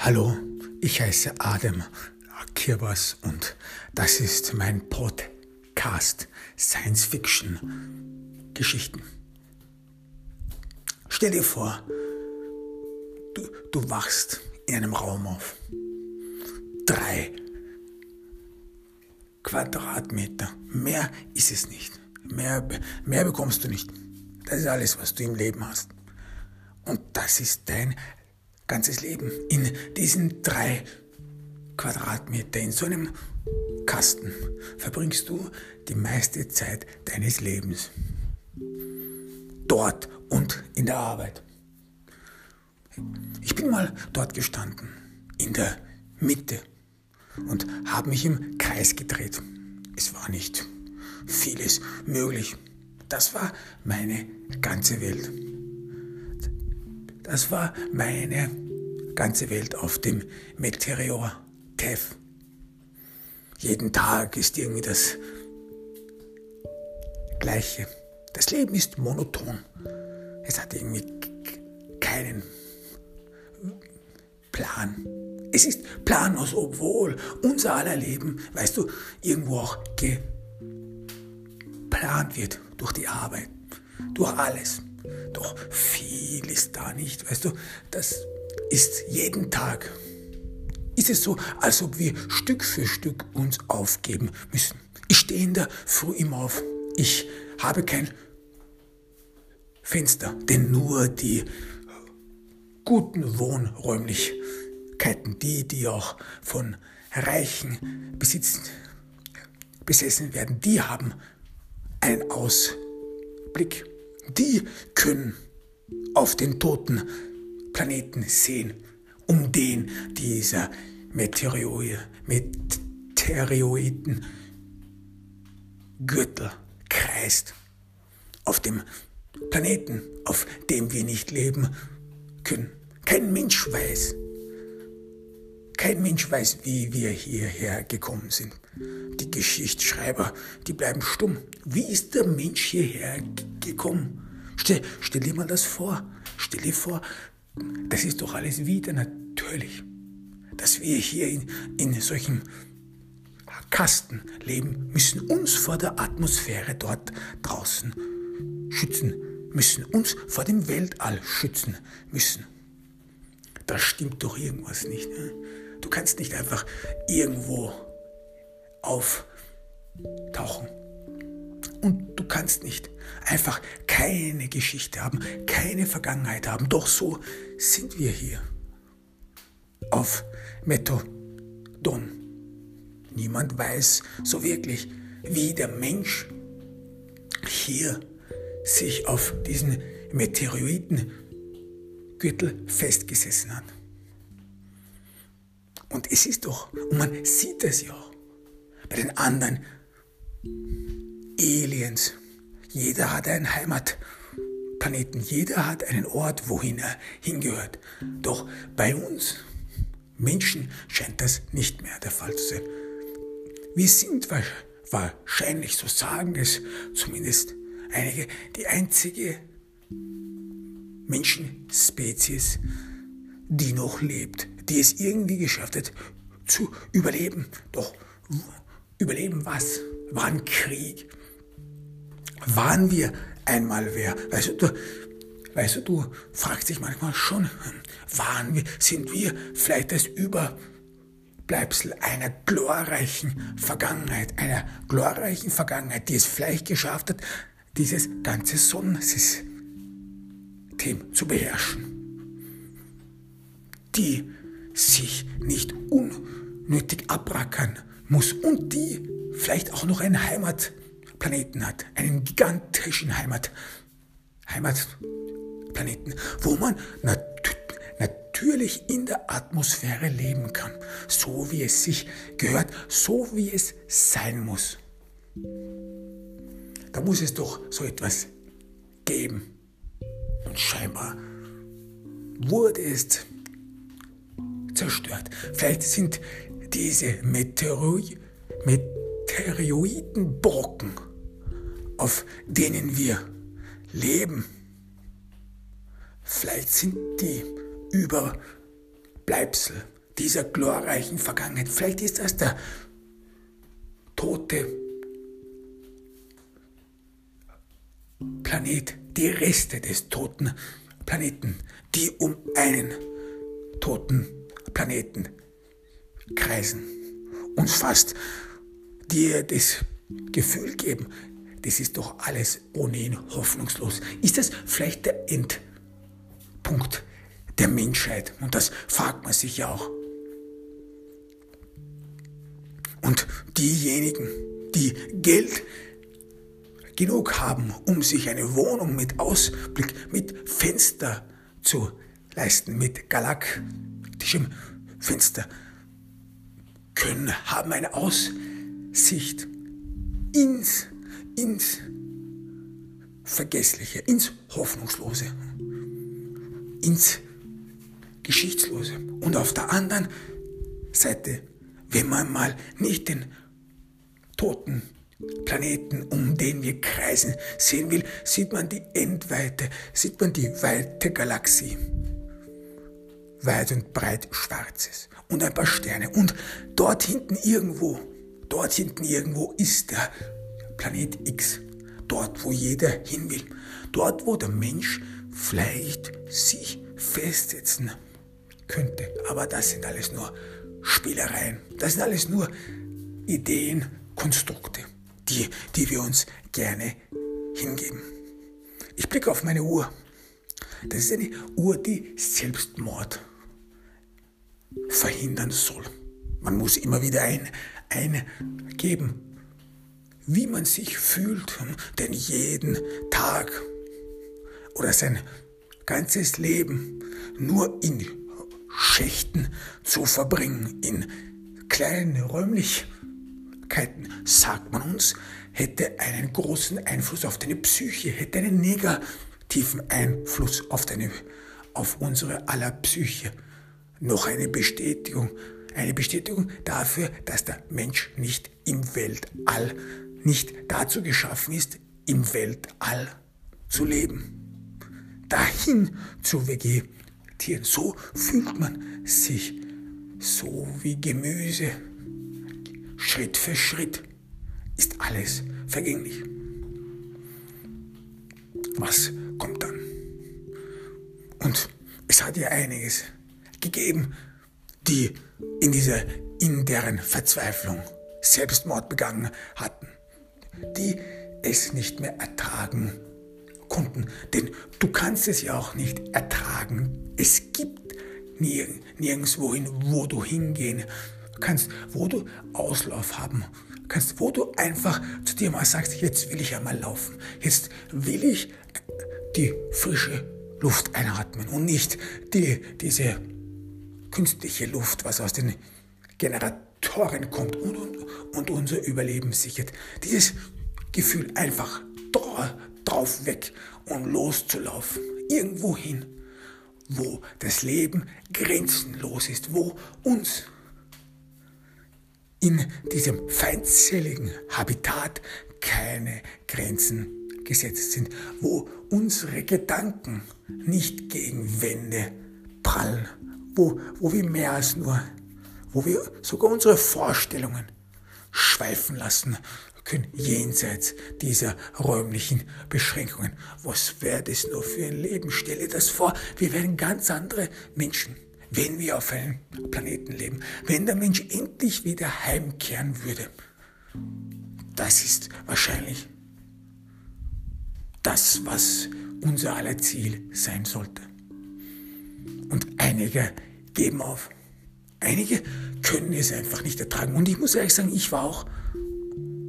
Hallo, ich heiße Adam Kirbas und das ist mein Podcast Science Fiction Geschichten. Stell dir vor, du, du wachst in einem Raum auf. Drei Quadratmeter. Mehr ist es nicht. Mehr, mehr bekommst du nicht. Das ist alles, was du im Leben hast. Und das ist dein ganzes Leben in diesen drei Quadratmeter, in so einem Kasten verbringst du die meiste Zeit deines Lebens. Dort und in der Arbeit. Ich bin mal dort gestanden, in der Mitte, und habe mich im Kreis gedreht. Es war nicht vieles möglich. Das war meine ganze Welt. Das war meine ganze Welt auf dem Meteor Kev. Jeden Tag ist irgendwie das Gleiche. Das Leben ist monoton. Es hat irgendwie keinen Plan. Es ist planlos, obwohl unser aller Leben, weißt du, irgendwo auch geplant wird durch die Arbeit, durch alles. Doch viel ist da nicht, weißt du, das ist jeden Tag. Ist es so, als ob wir Stück für Stück uns aufgeben müssen. Ich stehe in der Früh immer auf. Ich habe kein Fenster, denn nur die guten Wohnräumlichkeiten, die, die auch von Reichen besitzen, besessen werden, die haben einen Ausblick. Die können auf den toten Planeten sehen, um den dieser Meteoroid, Meteoroiden Gürtel kreist. Auf dem Planeten, auf dem wir nicht leben können. Kein Mensch weiß, kein Mensch weiß, wie wir hierher gekommen sind. Die Geschichtsschreiber, die bleiben stumm. Wie ist der Mensch hierher gekommen? Stell, stell dir mal das vor. Stell dir vor, das ist doch alles wieder natürlich, dass wir hier in, in solchen Kasten leben müssen, uns vor der Atmosphäre dort draußen schützen müssen, uns vor dem Weltall schützen müssen. Da stimmt doch irgendwas nicht. Ne? Du kannst nicht einfach irgendwo auftauchen. Und du kannst nicht einfach keine Geschichte haben, keine Vergangenheit haben. Doch so sind wir hier. Auf Methodon. Niemand weiß so wirklich, wie der Mensch hier sich auf diesen Meteoritengürtel festgesessen hat. Und es ist doch, und man sieht es ja auch, bei den anderen Aliens. Jeder hat einen Heimatplaneten, jeder hat einen Ort, wohin er hingehört. Doch bei uns Menschen scheint das nicht mehr der Fall zu sein. Wir sind wahrscheinlich, so sagen es zumindest einige, die einzige Menschenspezies, die noch lebt, die es irgendwie geschafft hat zu überleben. Doch überleben was? War Krieg, waren wir einmal wer? Weißt du, du, weißt du, du fragst dich manchmal schon, waren wir, sind wir vielleicht das Überbleibsel einer glorreichen Vergangenheit, einer glorreichen Vergangenheit, die es vielleicht geschafft hat, dieses ganze Sonnensystem zu beherrschen, die sich nicht unnötig abrackern muss und die vielleicht auch noch eine Heimat Planeten hat, einen gigantischen Heimat, Heimatplaneten, wo man nat natürlich in der Atmosphäre leben kann, so wie es sich gehört, so wie es sein muss. Da muss es doch so etwas geben. Und scheinbar wurde es zerstört. Vielleicht sind diese Meteoroiden Meteoritenbrocken auf denen wir leben. Vielleicht sind die Überbleibsel dieser glorreichen Vergangenheit. Vielleicht ist das der tote Planet, die Reste des toten Planeten, die um einen toten Planeten kreisen. Uns fast dir das Gefühl geben, das ist doch alles ohnehin hoffnungslos. Ist das vielleicht der Endpunkt der Menschheit? Und das fragt man sich ja auch. Und diejenigen, die Geld genug haben, um sich eine Wohnung mit Ausblick, mit Fenster zu leisten, mit galaktischem Fenster, können, haben eine Aussicht ins, ins Vergessliche, ins Hoffnungslose, ins Geschichtslose. Und auf der anderen Seite, wenn man mal nicht den toten Planeten, um den wir kreisen, sehen will, sieht man die Endweite, sieht man die weite Galaxie. Weit und breit Schwarzes und ein paar Sterne. Und dort hinten irgendwo, dort hinten irgendwo ist der Planet X. Dort, wo jeder hin will. Dort, wo der Mensch vielleicht sich festsetzen könnte. Aber das sind alles nur Spielereien. Das sind alles nur Ideen, Konstrukte die, die wir uns gerne hingeben. Ich blicke auf meine Uhr. Das ist eine Uhr, die Selbstmord verhindern soll. Man muss immer wieder ein, eingeben, wie man sich fühlt, denn jeden Tag oder sein ganzes Leben nur in Schächten zu verbringen, in kleinen Räumlichkeiten sagt man uns, hätte einen großen Einfluss auf deine Psyche, hätte einen negativen Einfluss auf, deine, auf unsere aller Psyche. Noch eine Bestätigung, eine Bestätigung dafür, dass der Mensch nicht im Weltall, nicht dazu geschaffen ist, im Weltall zu leben. Dahin zu vegetieren. So fühlt man sich, so wie Gemüse Schritt für Schritt ist alles vergänglich. Was kommt dann? Und es hat ja einiges gegeben, die in dieser in deren Verzweiflung Selbstmord begangen hatten, die es nicht mehr ertragen konnten. Denn du kannst es ja auch nicht ertragen. Es gibt nirgendwohin, wo du hingehen kannst, wo du Auslauf haben kannst, wo du einfach zu dir mal sagst, jetzt will ich ja mal laufen, jetzt will ich die frische Luft einatmen und nicht die, diese künstliche Luft, was aus den Generatoren kommt und, und, und unser Überleben sichert. Dieses Gefühl einfach drauf weg und loszulaufen, irgendwo hin, wo das Leben grenzenlos ist, wo uns in diesem feindseligen Habitat keine Grenzen gesetzt sind, wo unsere Gedanken nicht gegen Wände prallen, wo, wo wir mehr als nur, wo wir sogar unsere Vorstellungen schweifen lassen können, jenseits dieser räumlichen Beschränkungen. Was wäre das nur für ein Leben? Stelle das vor, wir wären ganz andere Menschen wenn wir auf einem Planeten leben, wenn der Mensch endlich wieder heimkehren würde. Das ist wahrscheinlich das, was unser aller Ziel sein sollte. Und einige geben auf. Einige können es einfach nicht ertragen. Und ich muss ehrlich sagen, ich war auch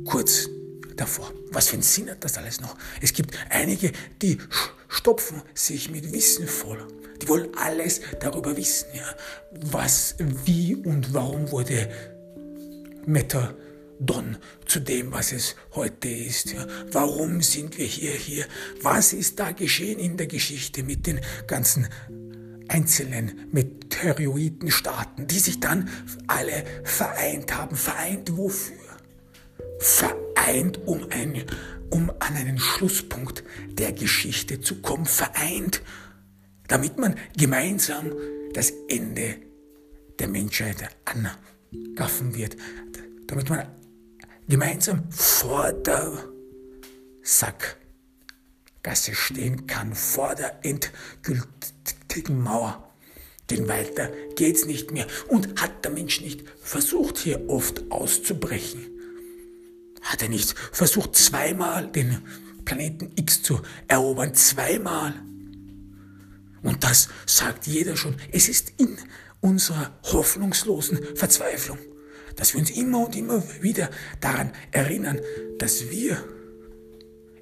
kurz davor. Was für einen Sinn hat das alles noch? Es gibt einige, die stopfen sich mit Wissen voll. Die wollen alles darüber wissen, ja. Was, wie und warum wurde Metadon zu dem, was es heute ist. Ja. Warum sind wir hier, hier? Was ist da geschehen in der Geschichte mit den ganzen einzelnen Meteoritenstaaten, die sich dann alle vereint haben? Vereint wofür? Vereint, um, ein, um an einen Schlusspunkt der Geschichte zu kommen. Vereint, damit man gemeinsam das Ende der Menschheit angaffen wird, damit man gemeinsam vor der Sackgasse stehen kann, vor der endgültigen Mauer. Denn weiter geht's nicht mehr. Und hat der Mensch nicht versucht, hier oft auszubrechen? Hat er nicht versucht, zweimal den Planeten X zu erobern? Zweimal? Und das sagt jeder schon. Es ist in unserer hoffnungslosen Verzweiflung, dass wir uns immer und immer wieder daran erinnern, dass wir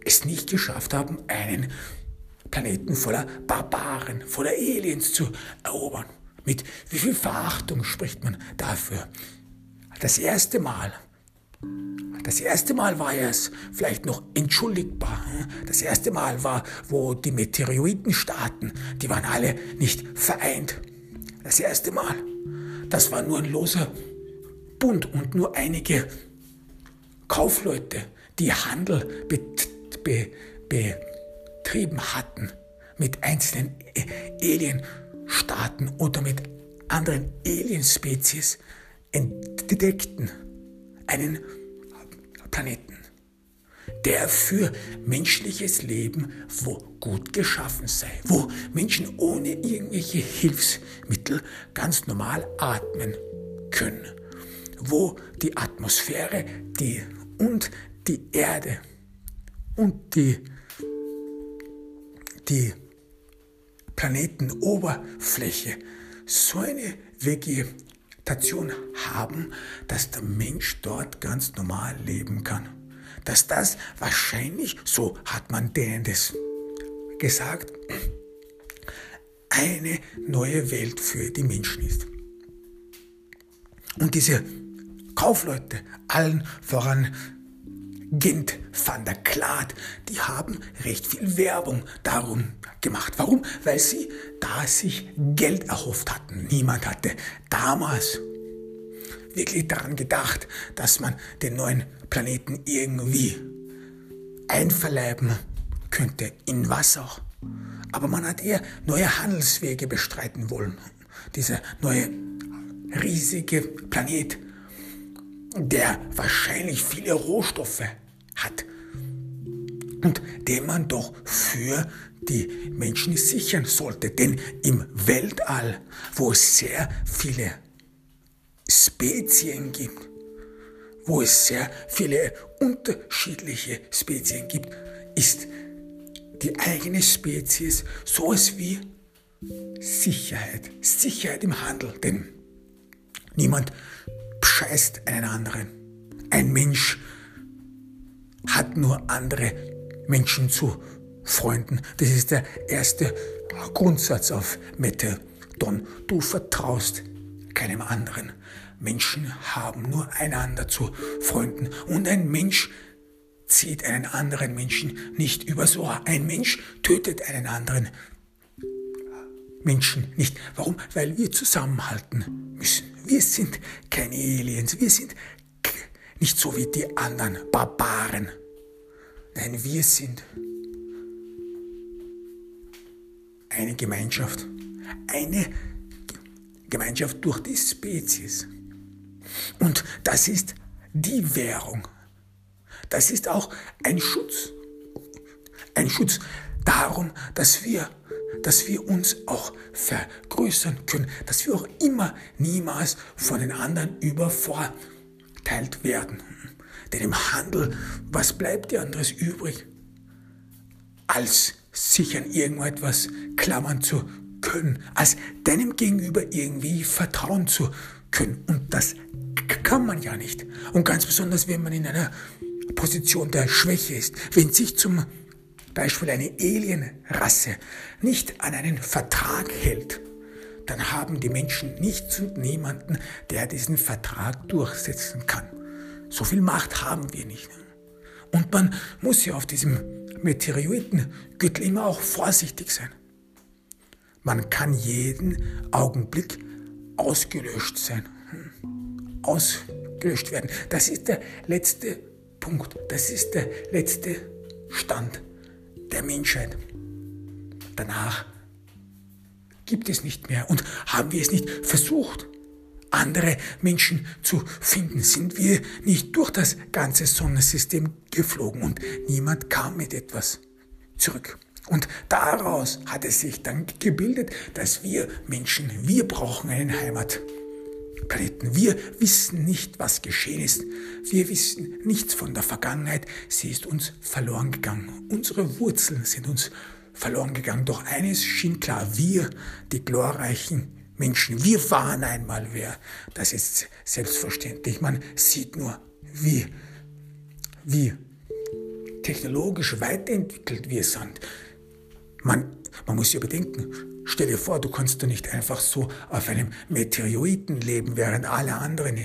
es nicht geschafft haben, einen Planeten voller Barbaren, voller Aliens zu erobern. Mit wie viel Verachtung spricht man dafür? Das erste Mal, das erste Mal war es vielleicht noch entschuldigbar. Das erste Mal war, wo die Meteoritenstaaten, die waren alle nicht vereint. Das erste Mal. Das war nur ein loser Bund und nur einige Kaufleute, die Handel bet, be, betrieben hatten mit einzelnen Alienstaaten oder mit anderen Alienspezies, entdeckten einen Planeten, der für menschliches Leben wo gut geschaffen sei, wo Menschen ohne irgendwelche Hilfsmittel ganz normal atmen können, wo die Atmosphäre die, und die Erde und die die Planetenoberfläche so eine Vegetation haben, dass der Mensch dort ganz normal leben kann. Dass das wahrscheinlich, so hat man denen das gesagt, eine neue Welt für die Menschen ist. Und diese Kaufleute, allen voran Gent van der Klaat, die haben recht viel Werbung darum gemacht. Warum? Weil sie da sich Geld erhofft hatten. Niemand hatte damals wirklich daran gedacht, dass man den neuen Planeten irgendwie einverleiben könnte, in was auch. Aber man hat eher neue Handelswege bestreiten wollen. Dieser neue riesige Planet der wahrscheinlich viele Rohstoffe hat und den man doch für die Menschen sichern sollte. Denn im Weltall, wo es sehr viele Spezien gibt, wo es sehr viele unterschiedliche Spezien gibt, ist die eigene Spezies sowas wie Sicherheit. Sicherheit im Handel. Denn niemand scheißt einen anderen. Ein Mensch hat nur andere Menschen zu Freunden. Das ist der erste Grundsatz auf Methadon. Du vertraust keinem anderen. Menschen haben nur einander zu Freunden. Und ein Mensch zieht einen anderen Menschen nicht übers Ohr. Ein Mensch tötet einen anderen Menschen nicht. Warum? Weil wir zusammenhalten müssen. Wir sind keine Aliens. Wir sind nicht so wie die anderen Barbaren. Nein, wir sind eine Gemeinschaft. Eine Gemeinschaft durch die Spezies. Und das ist die Währung. Das ist auch ein Schutz. Ein Schutz darum, dass wir dass wir uns auch vergrößern können, dass wir auch immer niemals von den anderen übervorteilt werden. Denn im Handel, was bleibt dir anderes übrig, als sich an irgendetwas klammern zu können, als deinem Gegenüber irgendwie vertrauen zu können. Und das kann man ja nicht. Und ganz besonders, wenn man in einer Position der Schwäche ist, wenn sich zum Beispiel eine Alienrasse nicht an einen Vertrag hält, dann haben die Menschen nichts und niemanden, der diesen Vertrag durchsetzen kann. So viel Macht haben wir nicht. Und man muss ja auf diesem Meteoritengürtel immer auch vorsichtig sein. Man kann jeden Augenblick ausgelöscht sein, ausgelöscht werden. Das ist der letzte Punkt, das ist der letzte Stand der Menschheit. Danach gibt es nicht mehr. Und haben wir es nicht versucht, andere Menschen zu finden, sind wir nicht durch das ganze Sonnensystem geflogen und niemand kam mit etwas zurück. Und daraus hat es sich dann gebildet, dass wir Menschen, wir brauchen einen Heimatplaneten. Wir wissen nicht, was geschehen ist. Wir wissen nichts von der Vergangenheit. Sie ist uns verloren gegangen. Unsere Wurzeln sind uns verloren gegangen. Doch eines schien klar, wir, die glorreichen Menschen, wir waren einmal wer. Das ist selbstverständlich. Man sieht nur, wie, wie technologisch weiterentwickelt wir sind. Man, man muss sich überdenken, stell dir vor, du kannst doch nicht einfach so auf einem Meteoriten leben, während alle anderen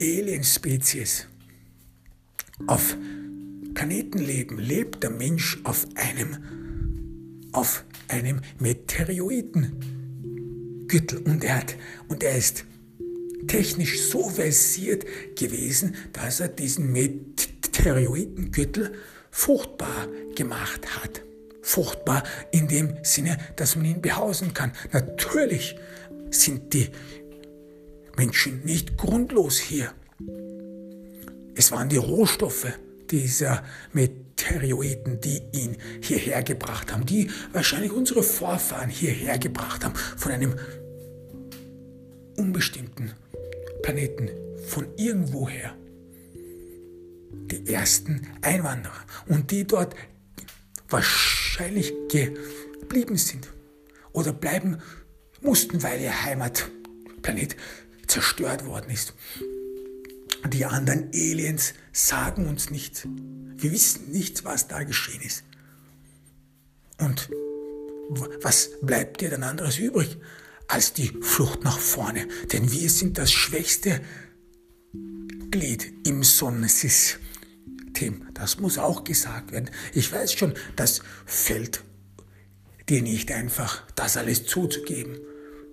Alien-Spezies auf Planeten leben, lebt der Mensch auf einem, auf einem Meteoritengürtel und er, und er ist technisch so versiert gewesen, dass er diesen Meteoritengürtel fruchtbar gemacht hat fruchtbar in dem Sinne, dass man ihn behausen kann. Natürlich sind die Menschen nicht grundlos hier. Es waren die Rohstoffe dieser Meteoroiden, die ihn hierher gebracht haben, die wahrscheinlich unsere Vorfahren hierher gebracht haben, von einem unbestimmten Planeten, von irgendwoher. Die ersten Einwanderer und die dort wahrscheinlich geblieben sind oder bleiben mussten, weil ihr Heimatplanet zerstört worden ist. Die anderen Aliens sagen uns nichts. Wir wissen nicht, was da geschehen ist. Und was bleibt dir dann anderes übrig als die Flucht nach vorne? Denn wir sind das schwächste Glied im Sonnensystem. Tim, das muss auch gesagt werden. Ich weiß schon, das fällt dir nicht einfach, das alles zuzugeben,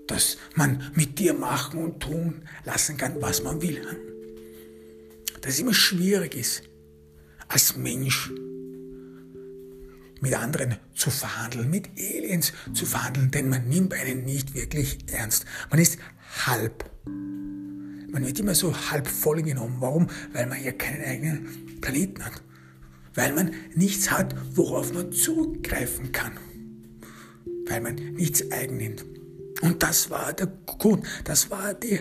dass man mit dir machen und tun lassen kann, was man will. Dass es immer schwierig ist, als Mensch mit anderen zu verhandeln, mit Aliens zu verhandeln, denn man nimmt einen nicht wirklich ernst. Man ist halb. Man wird immer so halb voll genommen. Warum? Weil man ja keinen eigenen Planeten hat. Weil man nichts hat, worauf man zugreifen kann. Weil man nichts eigen nimmt. Und das war der Grund, das war die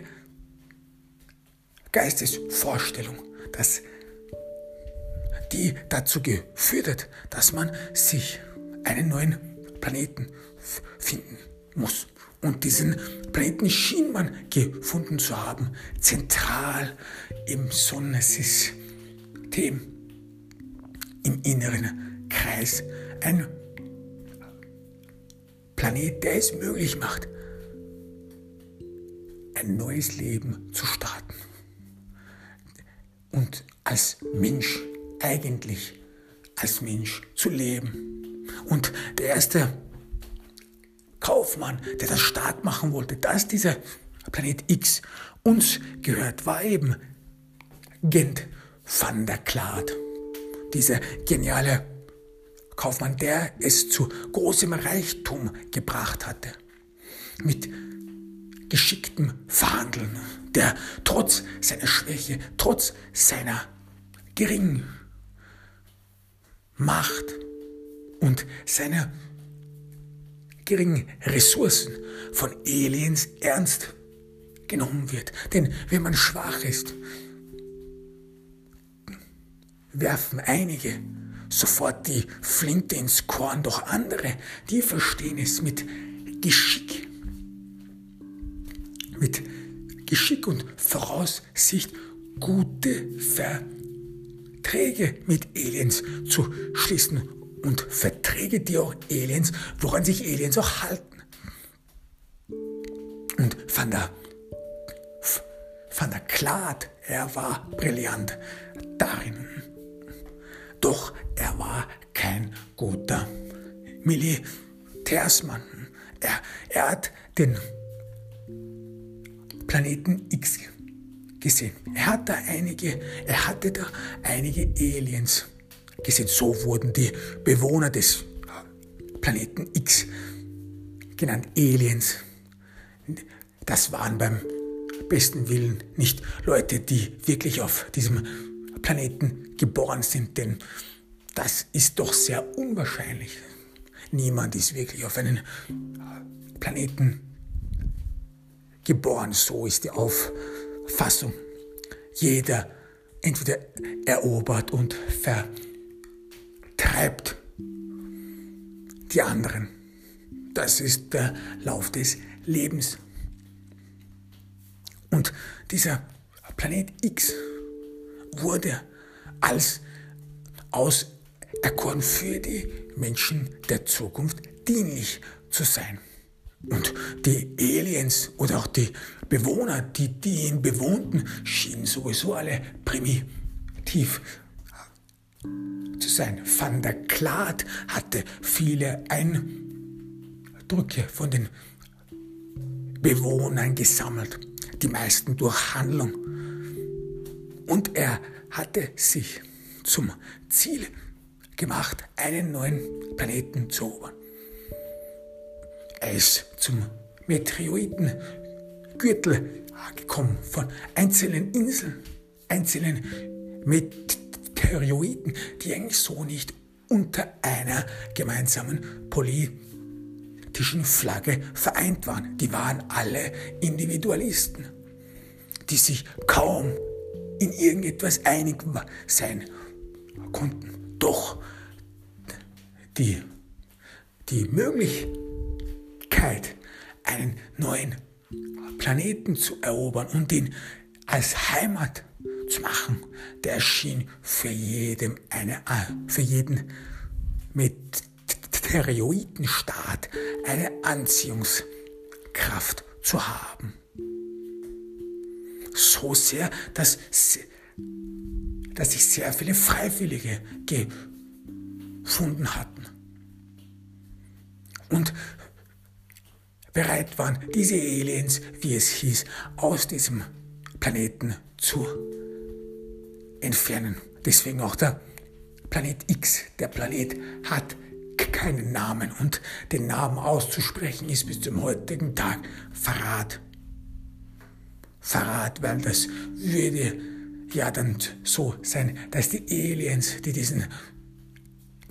Geistesvorstellung, dass die dazu geführt hat, dass man sich einen neuen Planeten finden muss. Und diesen Planeten schien man gefunden zu haben, zentral im Sonnensystem System im inneren Kreis. Ein Planet, der es möglich macht, ein neues Leben zu starten. Und als Mensch, eigentlich als Mensch zu leben. Und der erste Kaufmann, der das stark machen wollte, dass dieser Planet X uns gehört, war eben Gent van der Klaat. Dieser geniale Kaufmann, der es zu großem Reichtum gebracht hatte. Mit geschicktem Verhandeln, der trotz seiner Schwäche, trotz seiner geringen Macht und seiner geringen Ressourcen von Aliens ernst genommen wird. Denn wenn man schwach ist, werfen einige sofort die Flinte ins Korn, doch andere, die verstehen es mit Geschick. Mit Geschick und Voraussicht gute Verträge mit Aliens zu schließen und Verträge, die auch Aliens, woran sich Aliens auch halten. Und Van der, Van der Klaat, er war brillant darin. Doch er war kein guter Militärsmann. Er, er hat den Planeten X gesehen. Er hat da einige, er hatte da einige Aliens gesehen. So wurden die Bewohner des Planeten X genannt Aliens. Das waren beim besten Willen nicht Leute, die wirklich auf diesem Planeten geboren sind, denn das ist doch sehr unwahrscheinlich. Niemand ist wirklich auf einen Planeten geboren, so ist die Auffassung. Jeder entweder erobert und vertreibt die anderen. Das ist der Lauf des Lebens. Und dieser Planet X wurde als auserkoren für die Menschen der Zukunft dienlich zu sein. Und die Aliens oder auch die Bewohner, die, die ihn bewohnten, schienen sowieso alle primitiv zu sein. Van der Klaat hatte viele Eindrücke von den Bewohnern gesammelt, die meisten durch Handlung. Und er hatte sich zum Ziel gemacht, einen neuen Planeten zu erobern. Er ist zum Meteoritengürtel gekommen, von einzelnen Inseln, einzelnen Meteoriten, die eigentlich so nicht unter einer gemeinsamen politischen Flagge vereint waren. Die waren alle Individualisten, die sich kaum in irgendetwas einig sein konnten. Doch die, die Möglichkeit, einen neuen Planeten zu erobern und ihn als Heimat zu machen, der schien für, jedem eine, äh, für jeden Meteoritenstaat eine Anziehungskraft zu haben. So sehr, dass, dass sich sehr viele Freiwillige gefunden hatten. Und bereit waren, diese Aliens, wie es hieß, aus diesem Planeten zu entfernen. Deswegen auch der Planet X. Der Planet hat keinen Namen und den Namen auszusprechen ist bis zum heutigen Tag Verrat. Verrat, weil das würde ja dann so sein, dass die Aliens, die diesen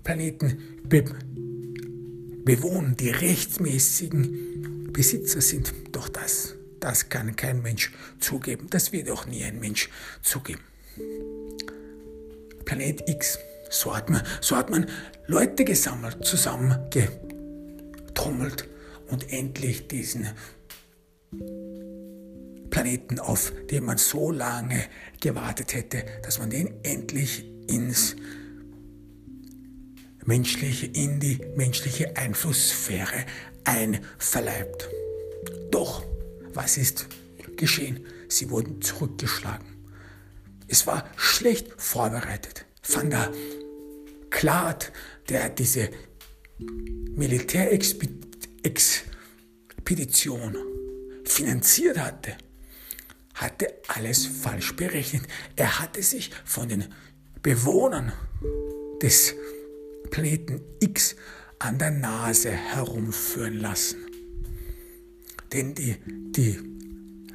Planeten be bewohnen, die rechtmäßigen Besitzer sind. Doch das, das kann kein Mensch zugeben. Das wird auch nie ein Mensch zugeben. Planet X, so hat man, so hat man Leute gesammelt, zusammengetrommelt und endlich diesen Planeten, auf den man so lange gewartet hätte, dass man den endlich ins menschliche, in die menschliche Einflusssphäre einverleibt. Doch, was ist geschehen? Sie wurden zurückgeschlagen. Es war schlecht vorbereitet. Van der Klaat, der diese Militärexpedition finanziert hatte, hatte alles falsch berechnet. Er hatte sich von den Bewohnern des Planeten X an der Nase herumführen lassen. Denn die, die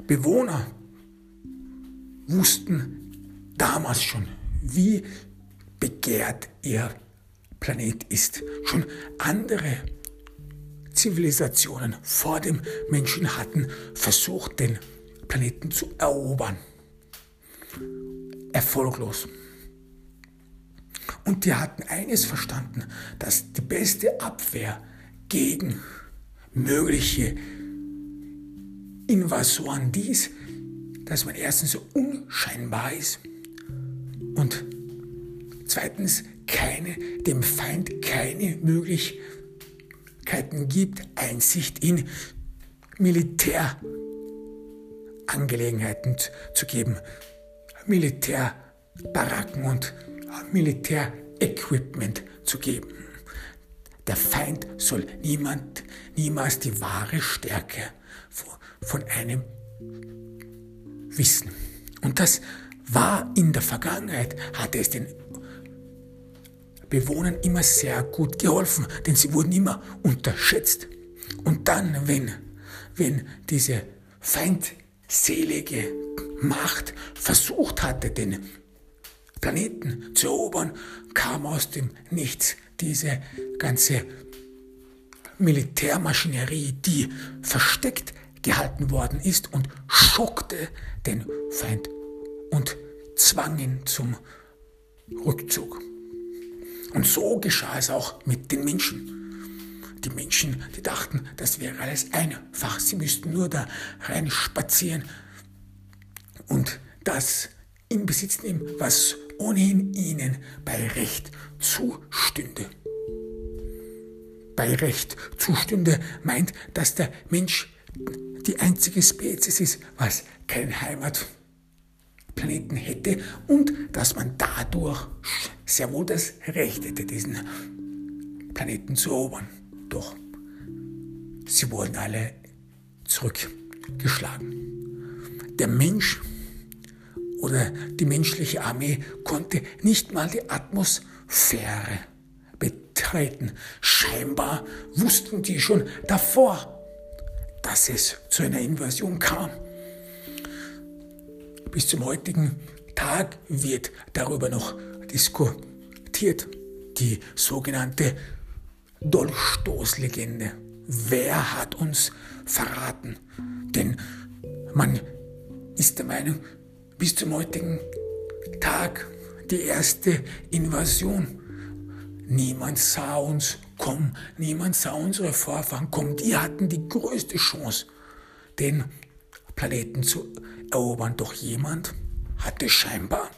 Bewohner wussten damals schon, wie begehrt ihr Planet ist. Schon andere Zivilisationen vor dem Menschen hatten versucht, den Planeten zu erobern. Erfolglos. Und die hatten eines verstanden, dass die beste Abwehr gegen mögliche Invasoren dies, dass man erstens so unscheinbar ist und zweitens keine, dem Feind keine Möglichkeiten gibt, Einsicht in Militärangelegenheiten zu geben. Militärbaracken und Militärequipment zu geben. Der Feind soll niemand, niemals die wahre Stärke von einem wissen. Und das war in der Vergangenheit, hatte es den Bewohnern immer sehr gut geholfen, denn sie wurden immer unterschätzt. Und dann, wenn, wenn diese Feind selige Macht versucht hatte, den Planeten zu erobern, kam aus dem Nichts diese ganze Militärmaschinerie, die versteckt gehalten worden ist und schockte den Feind und zwang ihn zum Rückzug. Und so geschah es auch mit den Menschen. Die Menschen, die dachten, das wäre alles einfach. Sie müssten nur da rein spazieren und das in Besitz nehmen, was ohnehin ihnen bei Recht zustünde. Bei Recht zustünde meint, dass der Mensch die einzige Spezies ist, was keinen Heimatplaneten hätte und dass man dadurch sehr wohl das Recht hätte, diesen Planeten zu erobern. Doch sie wurden alle zurückgeschlagen. Der Mensch oder die menschliche Armee konnte nicht mal die Atmosphäre betreten. Scheinbar wussten die schon davor, dass es zu einer Invasion kam. Bis zum heutigen Tag wird darüber noch diskutiert. Die sogenannte Dolchstoßlegende. Wer hat uns verraten? Denn man ist der Meinung, bis zum heutigen Tag die erste Invasion. Niemand sah uns kommen, niemand sah unsere Vorfahren kommen. Die hatten die größte Chance, den Planeten zu erobern. Doch jemand hatte scheinbar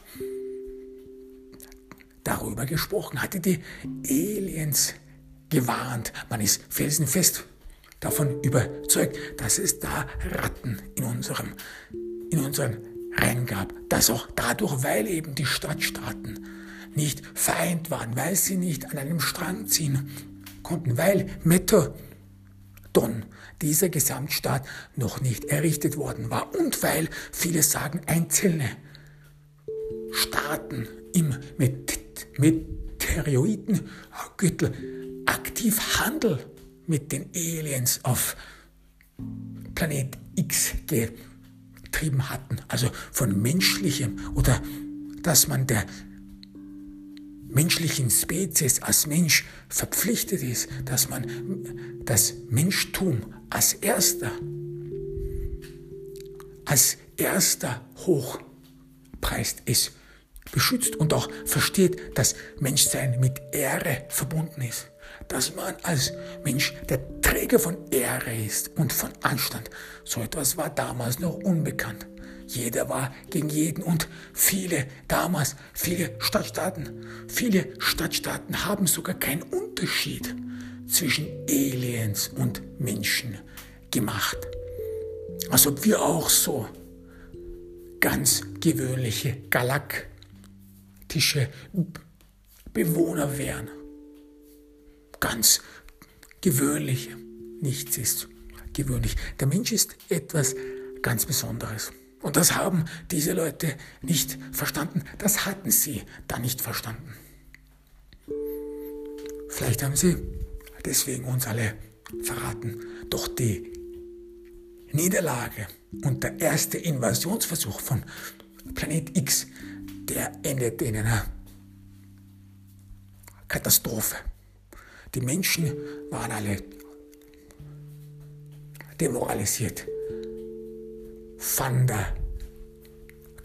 darüber gesprochen, hatte die Aliens gewarnt. Man ist felsenfest davon überzeugt, dass es da Ratten in unserem, in unseren Reihen gab. Das auch dadurch, weil eben die Stadtstaaten nicht vereint waren, weil sie nicht an einem Strang ziehen konnten, weil Metodon, dieser Gesamtstaat, noch nicht errichtet worden war und weil viele sagen, einzelne Staaten im Meteoritengürtel aktiv Handel mit den Aliens auf Planet X getrieben hatten, also von menschlichem oder dass man der menschlichen Spezies als Mensch verpflichtet ist, dass man das Menschtum als erster, als erster hochpreist ist, beschützt und auch versteht, dass Menschsein mit Ehre verbunden ist dass man als Mensch der Träger von Ehre ist und von Anstand. So etwas war damals noch unbekannt. Jeder war gegen jeden und viele damals, viele Stadtstaaten, viele Stadtstaaten haben sogar keinen Unterschied zwischen Aliens und Menschen gemacht. Als ob wir auch so ganz gewöhnliche galaktische Bewohner wären ganz gewöhnlich. Nichts ist gewöhnlich. Der Mensch ist etwas ganz Besonderes. Und das haben diese Leute nicht verstanden. Das hatten sie da nicht verstanden. Vielleicht haben sie deswegen uns alle verraten. Doch die Niederlage und der erste Invasionsversuch von Planet X, der endete in einer Katastrophe. Die Menschen waren alle demoralisiert. Van der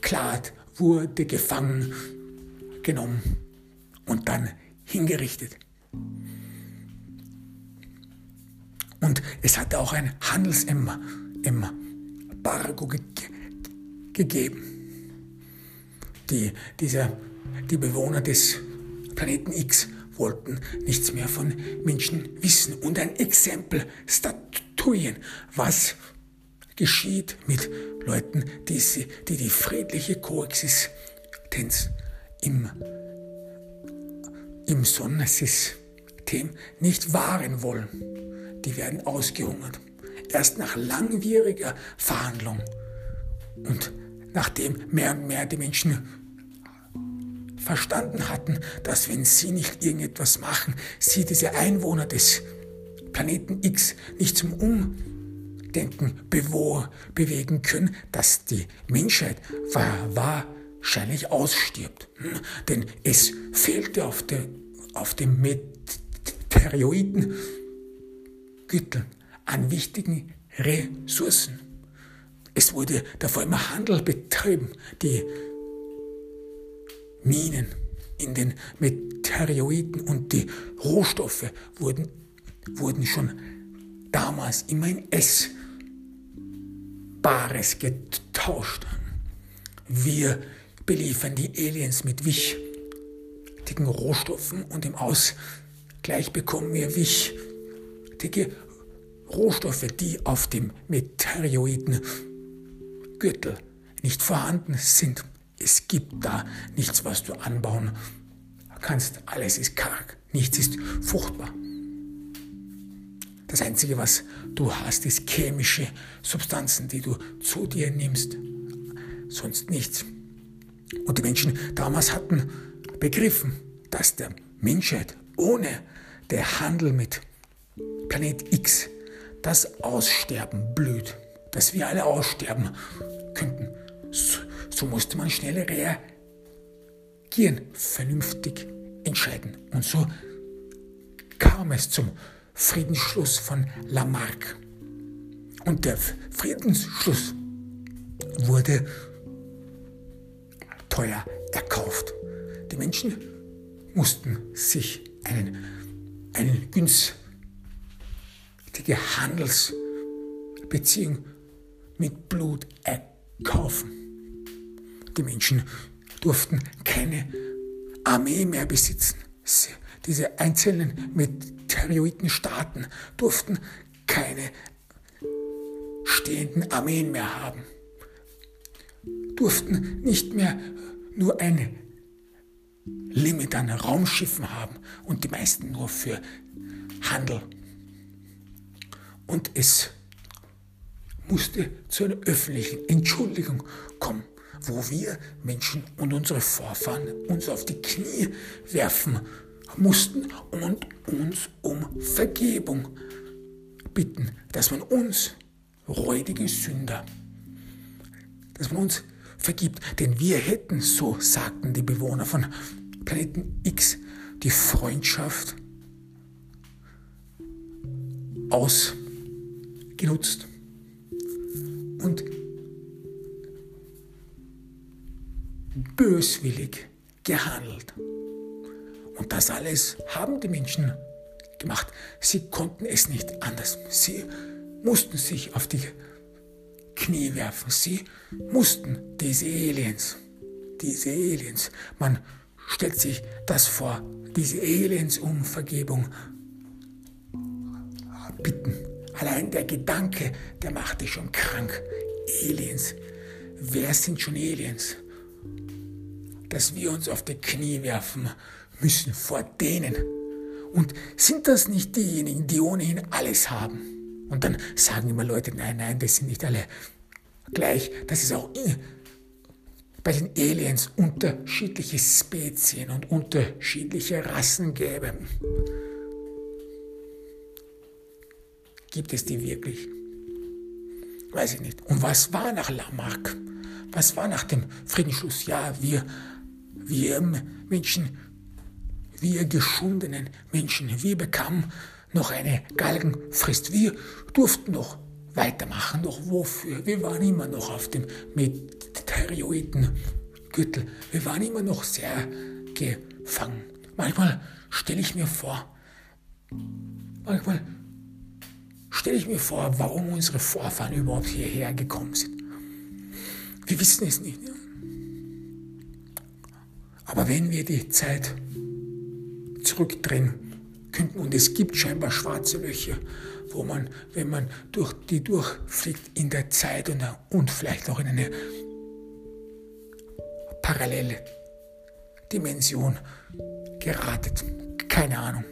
Klaat wurde gefangen genommen und dann hingerichtet. Und es hatte auch ein Handelsembargo ge gegeben. Die, dieser, die Bewohner des Planeten X wollten nichts mehr von Menschen wissen und ein Exempel statuieren, was geschieht mit Leuten, die, sie, die die friedliche Koexistenz im, im Sonnensystem nicht wahren wollen. Die werden ausgehungert. Erst nach langwieriger Verhandlung und nachdem mehr und mehr die Menschen verstanden hatten, dass wenn sie nicht irgendetwas machen, sie diese Einwohner des Planeten X nicht zum Denken bewegen können, dass die Menschheit wahrscheinlich ausstirbt. Hm? Denn es fehlte auf, der, auf dem Meteoriten Gütteln an wichtigen Ressourcen. Es wurde davor immer Handel betrieben, die Minen in den Meteoriten und die Rohstoffe wurden, wurden schon damals immer in Essbares getauscht. Wir beliefern die Aliens mit wichtigen Rohstoffen und im Ausgleich bekommen wir wichtige Rohstoffe, die auf dem Meteoriten Gürtel nicht vorhanden sind. Es gibt da nichts, was du anbauen kannst. Alles ist karg, nichts ist fruchtbar. Das Einzige, was du hast, ist chemische Substanzen, die du zu dir nimmst. Sonst nichts. Und die Menschen damals hatten begriffen, dass der Menschheit ohne der Handel mit Planet X das Aussterben blüht, dass wir alle aussterben könnten. So, musste man schnell reagieren, vernünftig entscheiden. Und so kam es zum Friedensschluss von Lamarck. Und der Friedensschluss wurde teuer erkauft. Die Menschen mussten sich einen, einen günstige Handelsbeziehung mit Blut erkaufen. Die Menschen durften keine Armee mehr besitzen. Diese einzelnen Meteoritenstaaten durften keine stehenden Armeen mehr haben, durften nicht mehr nur ein Limit an Raumschiffen haben und die meisten nur für Handel. Und es musste zu einer öffentlichen Entschuldigung kommen wo wir Menschen und unsere Vorfahren uns auf die Knie werfen mussten und uns um Vergebung bitten, dass man uns, räudige Sünder, dass man uns vergibt. Denn wir hätten, so sagten die Bewohner von Planeten X, die Freundschaft ausgenutzt und böswillig gehandelt. Und das alles haben die Menschen gemacht. Sie konnten es nicht anders. Sie mussten sich auf die Knie werfen. Sie mussten diese Aliens, diese Aliens, man stellt sich das vor, diese Aliens um Vergebung bitten. Allein der Gedanke, der machte schon krank. Aliens. Wer sind schon Aliens? Dass wir uns auf die Knie werfen müssen vor denen. Und sind das nicht diejenigen, die ohnehin alles haben? Und dann sagen immer Leute, nein, nein, das sind nicht alle gleich. Das ist auch bei den Aliens unterschiedliche Spezien und unterschiedliche Rassen gäbe. Gibt es die wirklich? Weiß ich nicht. Und was war nach Lamarck? Was war nach dem Friedensschluss? Ja, wir wir Menschen, wir geschundenen Menschen, wir bekamen noch eine Galgenfrist. Wir durften noch weitermachen, doch wofür? Wir waren immer noch auf dem Meteoriten-Gürtel. Wir waren immer noch sehr gefangen. Manchmal stelle ich mir vor, manchmal stelle ich mir vor, warum unsere Vorfahren überhaupt hierher gekommen sind. Wir wissen es nicht. Aber wenn wir die Zeit zurückdrehen könnten, und es gibt scheinbar schwarze Löcher, wo man, wenn man durch die durchfliegt, in der Zeit und, und vielleicht auch in eine parallele Dimension geratet. Keine Ahnung.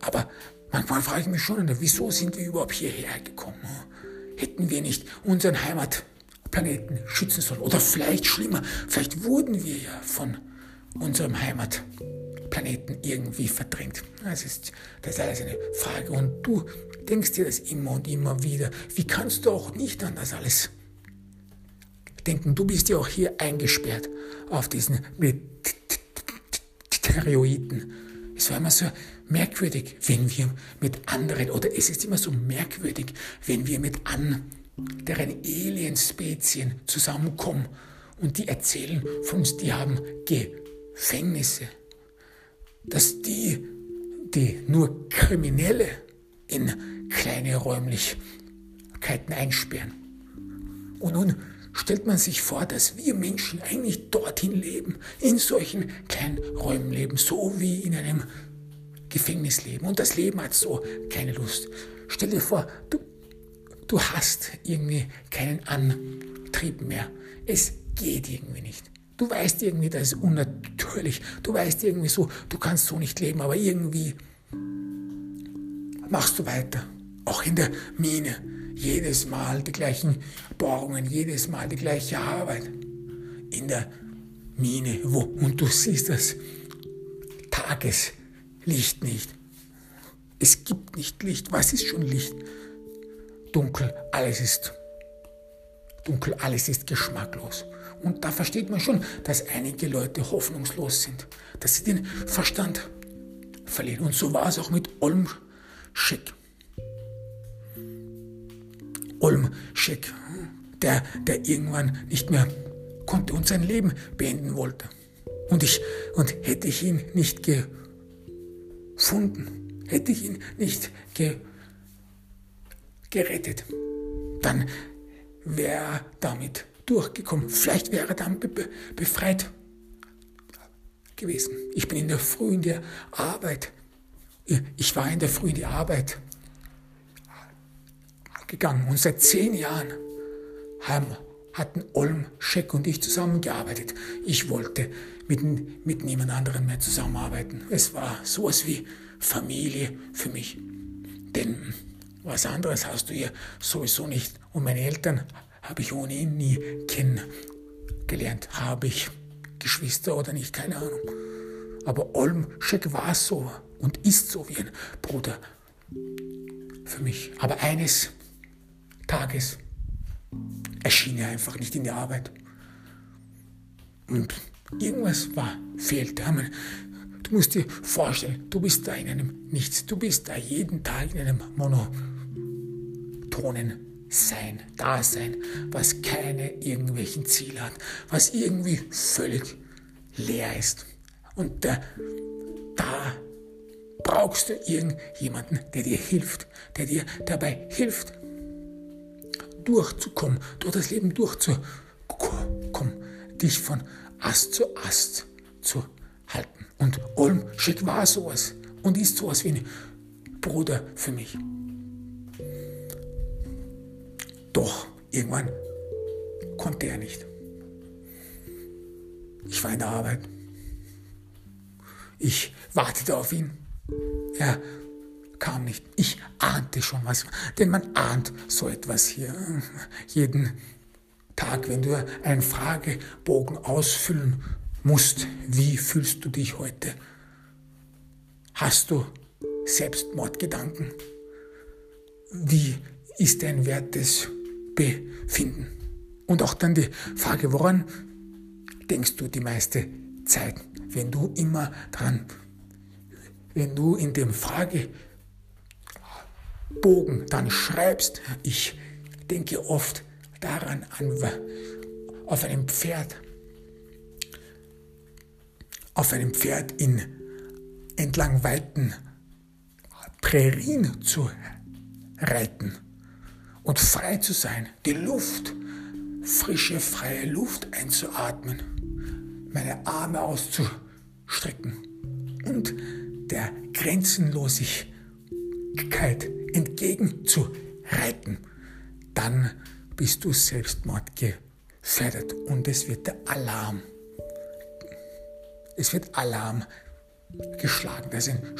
Aber manchmal frage ich mich schon, wieso sind wir überhaupt hierher gekommen? Hätten wir nicht unseren Heimatplaneten schützen sollen? Oder vielleicht schlimmer, vielleicht wurden wir ja von unserem Heimatplaneten Planeten irgendwie verdrängt. Das ist, das ist alles eine Frage. Und du denkst dir das immer und immer wieder. Wie kannst du auch nicht an das alles denken? Du bist ja auch hier eingesperrt auf diesen Meteoriten. Es war immer so merkwürdig, wenn wir mit anderen, oder es ist immer so merkwürdig, wenn wir mit anderen Alienspezien zusammenkommen und die erzählen von uns, die haben Gefängnisse, dass die, die nur Kriminelle in kleine Räumlichkeiten einsperren. Und nun stellt man sich vor, dass wir Menschen eigentlich dorthin leben, in solchen kleinen Räumen leben, so wie in einem Gefängnis leben. Und das Leben hat so keine Lust. Stell dir vor, du, du hast irgendwie keinen Antrieb mehr. Es geht irgendwie nicht. Du weißt irgendwie, das ist unnatürlich. Du weißt irgendwie so, du kannst so nicht leben, aber irgendwie machst du weiter. Auch in der Mine. Jedes Mal die gleichen Bohrungen, jedes Mal die gleiche Arbeit. In der Mine, wo, und du siehst das Tageslicht nicht. Es gibt nicht Licht. Was ist schon Licht? Dunkel, alles ist dunkel, alles ist geschmacklos. Und da versteht man schon, dass einige Leute hoffnungslos sind, dass sie den Verstand verlieren. Und so war es auch mit Olmschek. Olmschek, der, der irgendwann nicht mehr konnte und sein Leben beenden wollte. Und, ich, und hätte ich ihn nicht gefunden, hätte ich ihn nicht ge, gerettet, dann wäre er damit durchgekommen. Vielleicht wäre er dann be befreit gewesen. Ich bin in der Früh in der Arbeit. Ich war in der Früh in die Arbeit gegangen und seit zehn Jahren haben, hatten Olm, Scheck und ich zusammengearbeitet. Ich wollte mit, mit niemand anderem mehr zusammenarbeiten. Es war sowas wie Familie für mich. Denn was anderes hast du hier sowieso nicht. Und meine Eltern habe ich ohnehin nie kennengelernt. Habe ich Geschwister oder nicht, keine Ahnung. Aber Olmschek war so und ist so wie ein Bruder für mich. Aber eines Tages erschien er einfach nicht in der Arbeit. Und irgendwas war, fehlte. Du musst dir vorstellen, du bist da in einem Nichts. Du bist da jeden Tag in einem monotonen Sein, Dasein, was keine irgendwelchen Ziele hat, was irgendwie völlig leer ist. Und da, da brauchst du irgendjemanden, der dir hilft, der dir dabei hilft, durchzukommen, durch das Leben durchzukommen, dich von Ast zu Ast zu halten. Und Olm Schick war sowas und ist sowas wie ein Bruder für mich. Doch irgendwann konnte er nicht. Ich war in der Arbeit. Ich wartete auf ihn. Er kam nicht. Ich ahnte schon was, denn man ahnt so etwas hier jeden Tag, wenn du einen Fragebogen ausfüllen musst. Wie fühlst du dich heute? Hast du Selbstmordgedanken? Wie ist dein Wertesbefinden? Und auch dann die Frage, woran denkst du die meiste Zeit, wenn du immer dran, wenn du in dem Frage Bogen dann schreibst, ich denke oft daran an, auf einem Pferd, auf einem Pferd in entlang weiten Prärien zu reiten und frei zu sein, die Luft, frische, freie Luft einzuatmen, meine Arme auszustrecken und der Grenzenlosigkeit entgegenzureiten, dann bist du Selbstmord gefährdet und es wird der Alarm. Es wird Alarm geschlagen. Das ist ein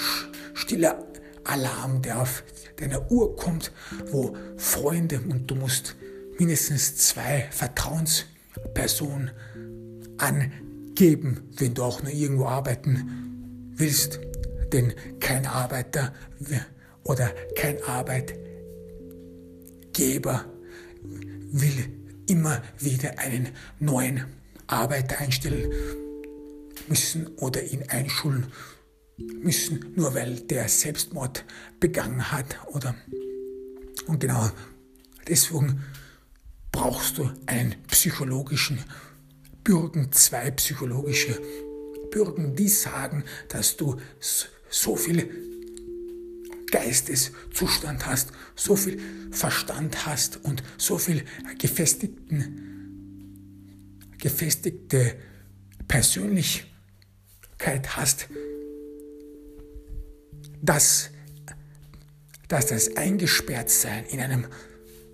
stiller Alarm, der auf deiner Uhr kommt, wo Freunde und du musst mindestens zwei Vertrauenspersonen angeben, wenn du auch nur irgendwo arbeiten willst, denn kein Arbeiter oder kein Arbeitgeber will immer wieder einen neuen Arbeiter einstellen müssen oder ihn einschulen müssen, nur weil der Selbstmord begangen hat oder? Und genau deswegen brauchst du einen psychologischen Bürgen, zwei psychologische Bürgen, die sagen, dass du so viel Geisteszustand hast, so viel Verstand hast und so viel gefestigten, gefestigte Persönlichkeit hast, dass, dass das Eingesperrtsein in einem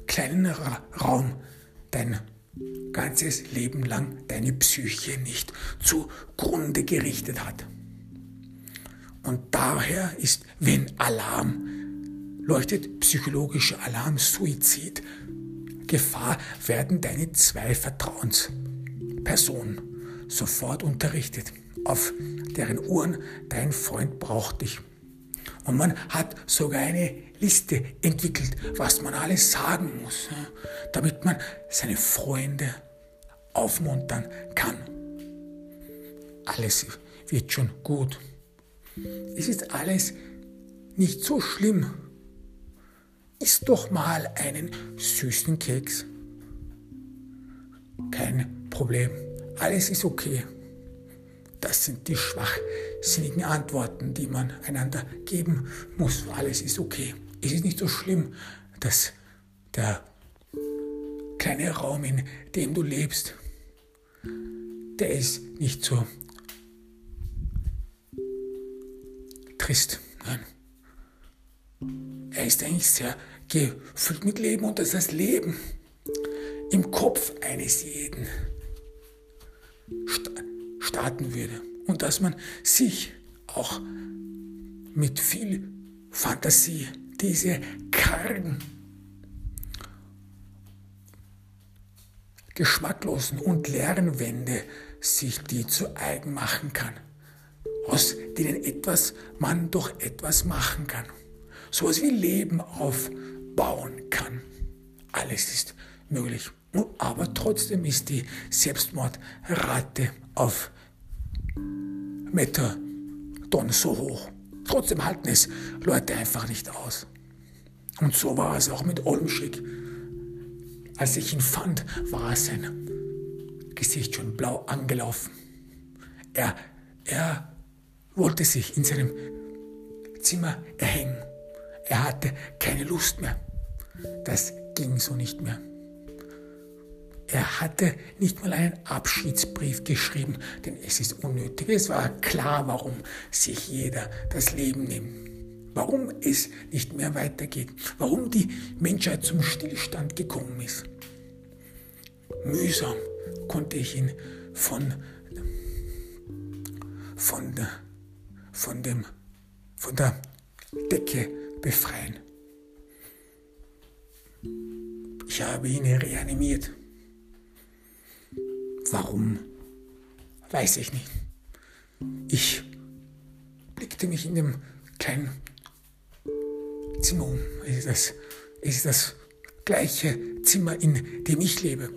kleinen Raum dein ganzes Leben lang deine Psyche nicht zugrunde gerichtet hat. Und daher ist, wenn Alarm leuchtet, psychologischer Alarm, Suizid, Gefahr, werden deine zwei Vertrauenspersonen sofort unterrichtet, auf deren Uhren dein Freund braucht dich. Und man hat sogar eine Liste entwickelt, was man alles sagen muss, damit man seine Freunde aufmuntern kann. Alles wird schon gut. Es ist alles nicht so schlimm. Iss doch mal einen süßen Keks. Kein Problem. Alles ist okay. Das sind die schwachsinnigen Antworten, die man einander geben muss. Alles ist okay. Es ist nicht so schlimm, dass der kleine Raum, in dem du lebst, der ist nicht so trist. Nein. Er ist eigentlich sehr gefüllt mit Leben und dass das Leben im Kopf eines jeden starten würde und dass man sich auch mit viel Fantasie diese kargen, geschmacklosen und leeren Wände sich die zu eigen machen kann, aus denen etwas man doch etwas machen kann, sowas wie Leben aufbauen kann. Alles ist möglich. Aber trotzdem ist die Selbstmordrate auf Methadon so hoch. Trotzdem halten es Leute einfach nicht aus. Und so war es auch mit Olmschick. Als ich ihn fand, war sein Gesicht schon blau angelaufen. Er, er wollte sich in seinem Zimmer erhängen. Er hatte keine Lust mehr. Das ging so nicht mehr. Er hatte nicht mal einen Abschiedsbrief geschrieben, denn es ist unnötig. Es war klar, warum sich jeder das Leben nimmt. Warum es nicht mehr weitergeht. Warum die Menschheit zum Stillstand gekommen ist. Mühsam konnte ich ihn von, von, von, dem, von der Decke befreien. Ich habe ihn reanimiert. Warum? Weiß ich nicht. Ich blickte mich in dem kleinen Zimmer um. Es ist das, es ist das gleiche Zimmer, in dem ich lebe.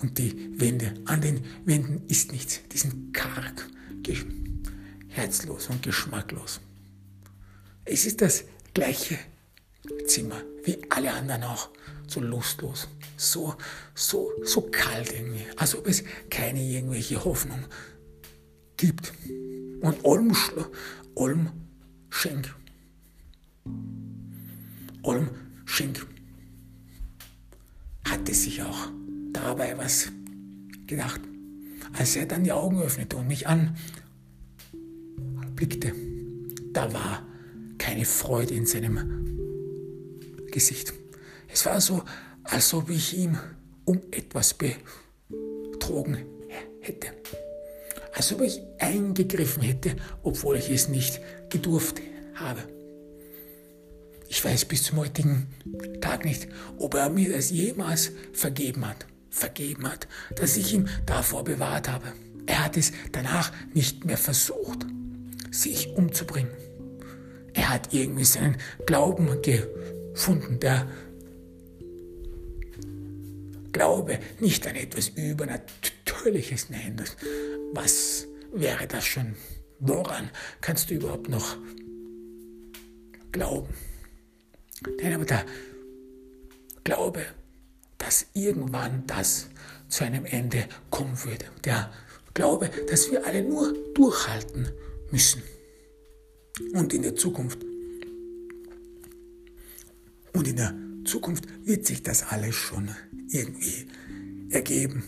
Und die Wände, an den Wänden ist nichts. Die sind karg, herzlos und geschmacklos. Es ist das gleiche Zimmer, wie alle anderen auch, so lustlos, so, so, so kalt irgendwie, als ob es keine irgendwelche Hoffnung gibt. Und Olm, Olm Schenk, Olm Schenk hatte sich auch dabei was gedacht, als er dann die Augen öffnete und mich anblickte. Da war keine Freude in seinem Gesicht. Es war so, als ob ich ihm um etwas betrogen hätte. Als ob ich eingegriffen hätte, obwohl ich es nicht gedurft habe. Ich weiß bis zum heutigen Tag nicht, ob er mir das jemals vergeben hat. Vergeben hat, dass ich ihn davor bewahrt habe. Er hat es danach nicht mehr versucht, sich umzubringen. Er hat irgendwie seinen Glauben gefunden, der Glaube nicht an etwas Übernatürliches, nein, das, was wäre das schon? Woran kannst du überhaupt noch glauben? Nein, aber der Glaube, dass irgendwann das zu einem Ende kommen würde. Der Glaube, dass wir alle nur durchhalten müssen. Und in der Zukunft. Und in der Zukunft wird sich das alles schon irgendwie ergeben.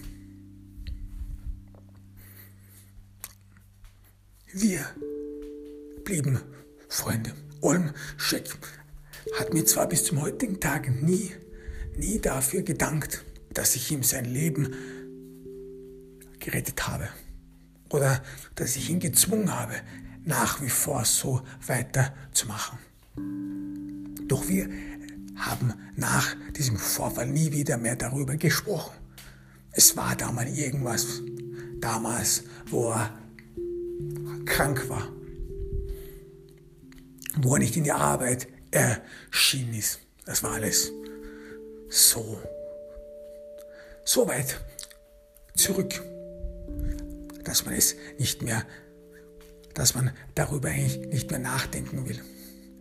Wir blieben Freunde. Olmschek hat mir zwar bis zum heutigen Tag nie, nie dafür gedankt, dass ich ihm sein Leben gerettet habe oder dass ich ihn gezwungen habe, nach wie vor so weiterzumachen. Doch wir haben nach diesem Vorfall nie wieder mehr darüber gesprochen. Es war da mal irgendwas, damals, wo er krank war, wo er nicht in die Arbeit erschienen ist. Das war alles so, so weit zurück, dass man es nicht mehr, dass man darüber eigentlich nicht mehr nachdenken will,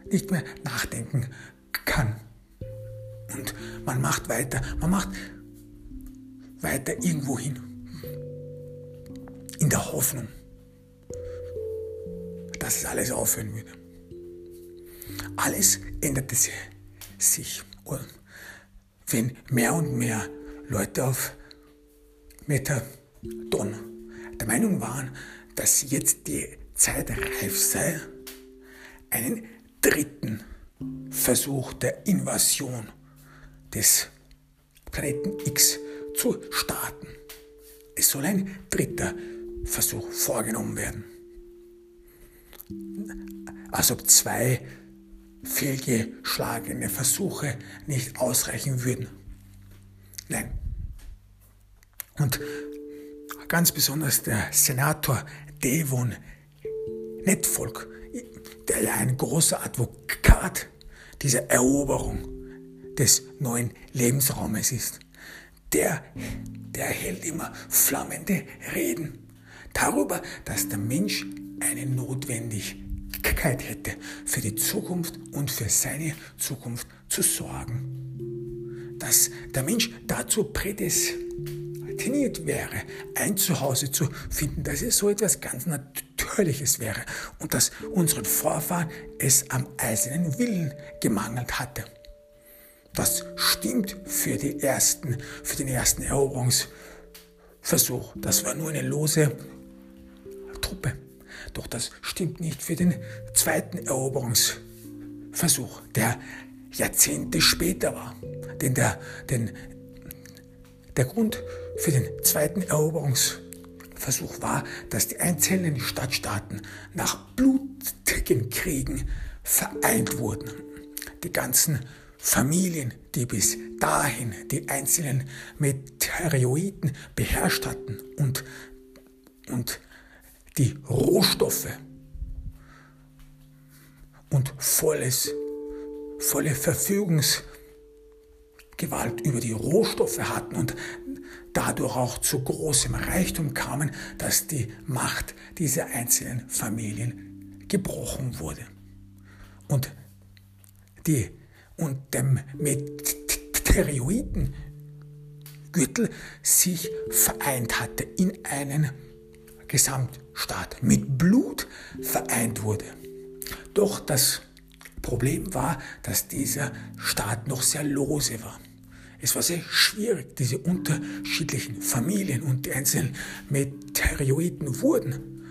nicht mehr nachdenken kann. Und man macht weiter, man macht weiter irgendwo hin. In der Hoffnung, dass es alles aufhören würde. Alles änderte sich. Und wenn mehr und mehr Leute auf Methadon der Meinung waren, dass jetzt die Zeit reif sei, einen dritten Versuch der Invasion des Planeten X zu starten. Es soll ein dritter Versuch vorgenommen werden. Als ob zwei fehlgeschlagene Versuche nicht ausreichen würden. Nein. Und ganz besonders der Senator Devon Netfolk, der ja ein großer Advokat dieser Eroberung des neuen Lebensraumes ist. Der, der hält immer flammende Reden darüber, dass der Mensch eine Notwendigkeit hätte, für die Zukunft und für seine Zukunft zu sorgen. Dass der Mensch dazu prädestiniert wäre, ein Zuhause zu finden, dass es so etwas ganz Natürliches wäre und dass unseren Vorfahren es am eisernen Willen gemangelt hatte. Das stimmt für, die ersten, für den ersten Eroberungsversuch. Das war nur eine lose Truppe. Doch das stimmt nicht für den zweiten Eroberungsversuch, der Jahrzehnte später war. Denn der, denn der Grund für den zweiten Eroberungsversuch war, dass die einzelnen Stadtstaaten nach blutigen Kriegen vereint wurden. Die ganzen Familien, die bis dahin die einzelnen Meteoroiden beherrscht hatten und, und die Rohstoffe und volles, volle Verfügungsgewalt über die Rohstoffe hatten und dadurch auch zu großem Reichtum kamen, dass die Macht dieser einzelnen Familien gebrochen wurde. Und die und dem Meteoritengürtel sich vereint hatte in einen Gesamtstaat, mit Blut vereint wurde. Doch das Problem war, dass dieser Staat noch sehr lose war. Es war sehr schwierig, diese unterschiedlichen Familien und die einzelnen Meteoriten wurden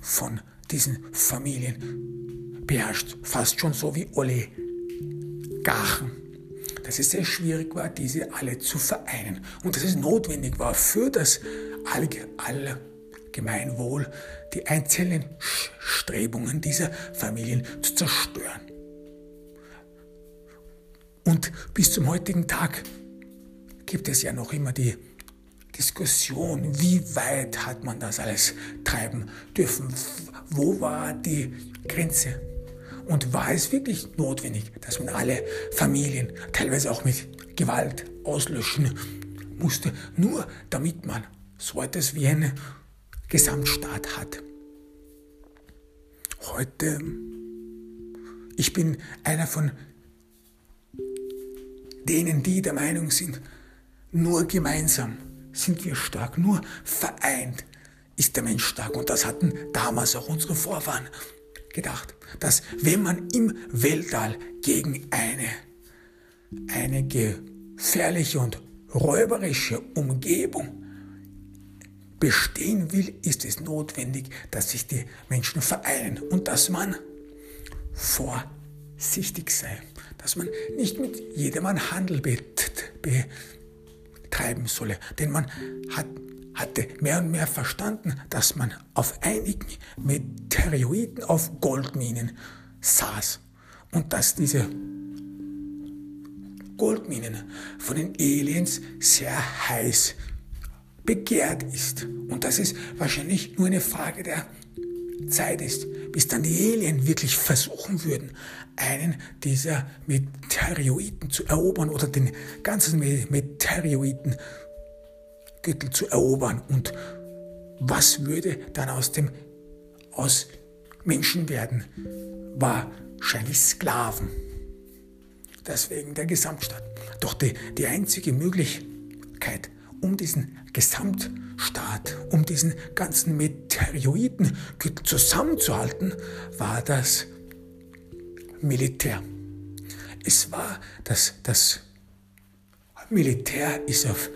von diesen Familien beherrscht, fast schon so wie Ole Oligarchen, dass es sehr schwierig war, diese alle zu vereinen und dass es notwendig war für das Allgemeinwohl, die einzelnen Strebungen dieser Familien zu zerstören. Und bis zum heutigen Tag gibt es ja noch immer die, Diskussion, wie weit hat man das alles treiben dürfen? Wo war die Grenze? Und war es wirklich notwendig, dass man alle Familien, teilweise auch mit Gewalt, auslöschen musste, nur damit man so etwas wie einen Gesamtstaat hat? Heute, ich bin einer von denen, die der Meinung sind, nur gemeinsam sind wir stark, nur vereint ist der Mensch stark. Und das hatten damals auch unsere Vorfahren gedacht, dass wenn man im Weltall gegen eine, eine gefährliche und räuberische Umgebung bestehen will, ist es notwendig, dass sich die Menschen vereinen und dass man vorsichtig sei, dass man nicht mit jedermann Handel betreiben solle, denn man hat hatte mehr und mehr verstanden, dass man auf einigen Meteoriten auf Goldminen saß und dass diese Goldminen von den Aliens sehr heiß begehrt ist. Und dass es wahrscheinlich nur eine Frage der Zeit ist, bis dann die Alien wirklich versuchen würden, einen dieser Meteoriten zu erobern oder den ganzen Meteoriten Gürtel zu erobern. Und was würde dann aus dem aus Menschen werden? Wahrscheinlich Sklaven. Deswegen der Gesamtstaat. Doch die, die einzige Möglichkeit, um diesen Gesamtstaat, um diesen ganzen Meteoroidengürtel zusammenzuhalten, war das Militär. Es war das, das Militär ist auf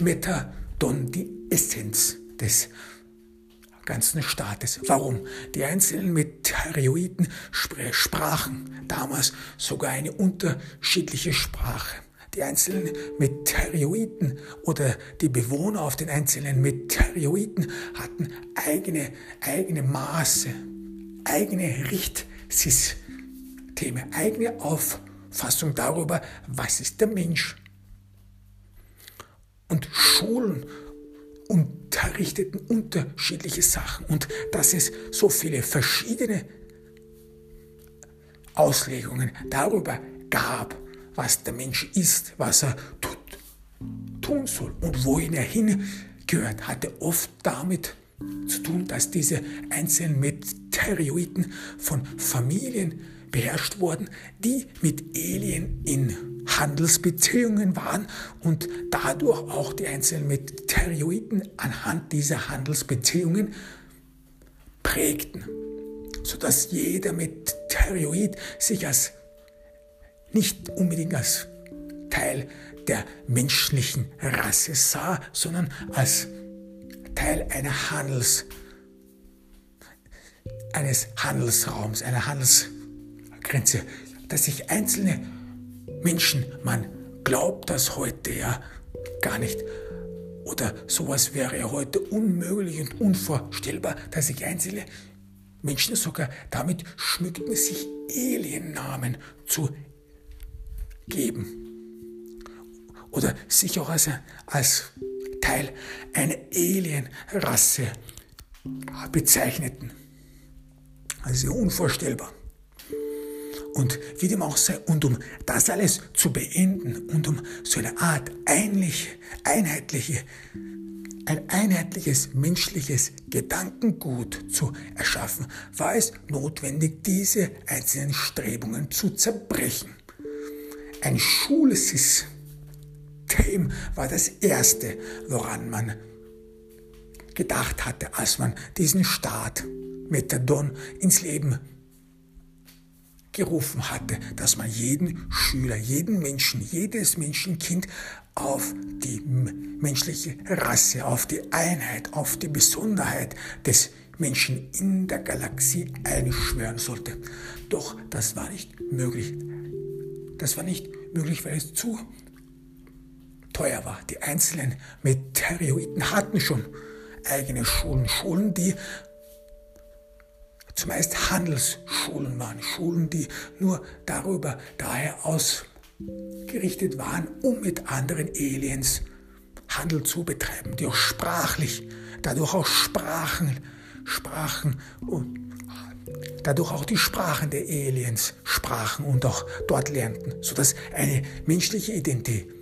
Methadon die Essenz des ganzen Staates. Warum? Die einzelnen Meteoriten sprachen damals sogar eine unterschiedliche Sprache. Die einzelnen Meteoriten oder die Bewohner auf den einzelnen Meteoriten hatten eigene, eigene Maße, eigene Richtsysteme, eigene Auffassung darüber, was ist der Mensch und Schulen unterrichteten unterschiedliche Sachen und dass es so viele verschiedene Auslegungen darüber gab, was der Mensch ist, was er tut, tun soll und wohin er hingehört, hatte oft damit zu tun, dass diese einzelnen Meteoriten von Familien beherrscht wurden, die mit Alien in Handelsbeziehungen waren und dadurch auch die einzelnen Meteoriten anhand dieser Handelsbeziehungen prägten, sodass jeder Meteorit sich als nicht unbedingt als Teil der menschlichen Rasse sah, sondern als Teil einer Handels, eines Handelsraums, einer Handelsgrenze, dass sich einzelne Menschen, man glaubt das heute ja gar nicht. Oder sowas wäre ja heute unmöglich und unvorstellbar, dass sich einzelne Menschen sogar damit schmückten, sich Aliennamen zu geben. Oder sich auch als, als Teil einer Alienrasse bezeichneten. Also unvorstellbar. Und wie dem auch sei, und um das alles zu beenden und um so eine Art einliche, einheitliche, ein einheitliches menschliches Gedankengut zu erschaffen, war es notwendig, diese einzelnen Strebungen zu zerbrechen. Ein Schulsystem war das Erste, woran man gedacht hatte, als man diesen Staat Methadon ins Leben gerufen hatte, dass man jeden Schüler, jeden Menschen, jedes Menschenkind auf die menschliche Rasse, auf die Einheit, auf die Besonderheit des Menschen in der Galaxie einschwören sollte. Doch das war nicht möglich. Das war nicht möglich, weil es zu teuer war. Die einzelnen Meteoriten hatten schon eigene Schulen, Schulen, die zumeist Handelsschulen waren, Schulen, die nur darüber daher ausgerichtet waren, um mit anderen Aliens Handel zu betreiben, die auch sprachlich, dadurch auch Sprachen, Sprachen und dadurch auch die Sprachen der Aliens sprachen und auch dort lernten, sodass eine menschliche Identität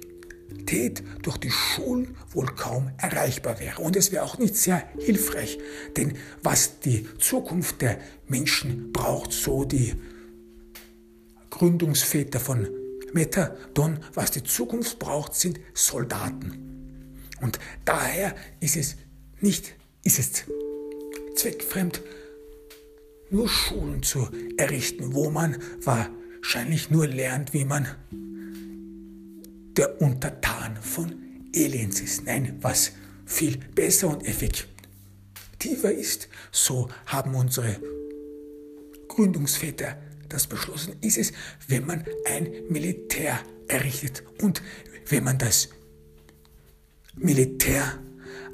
durch die Schulen wohl kaum erreichbar wäre. Und es wäre auch nicht sehr hilfreich, denn was die Zukunft der Menschen braucht, so die Gründungsväter von Methadon, was die Zukunft braucht, sind Soldaten. Und daher ist es nicht, ist es zweckfremd, nur Schulen zu errichten, wo man wahrscheinlich nur lernt, wie man der Untertan von Aliens ist. Nein, was viel besser und effektiver ist, so haben unsere Gründungsväter das beschlossen, ist es, wenn man ein Militär errichtet und wenn man das Militär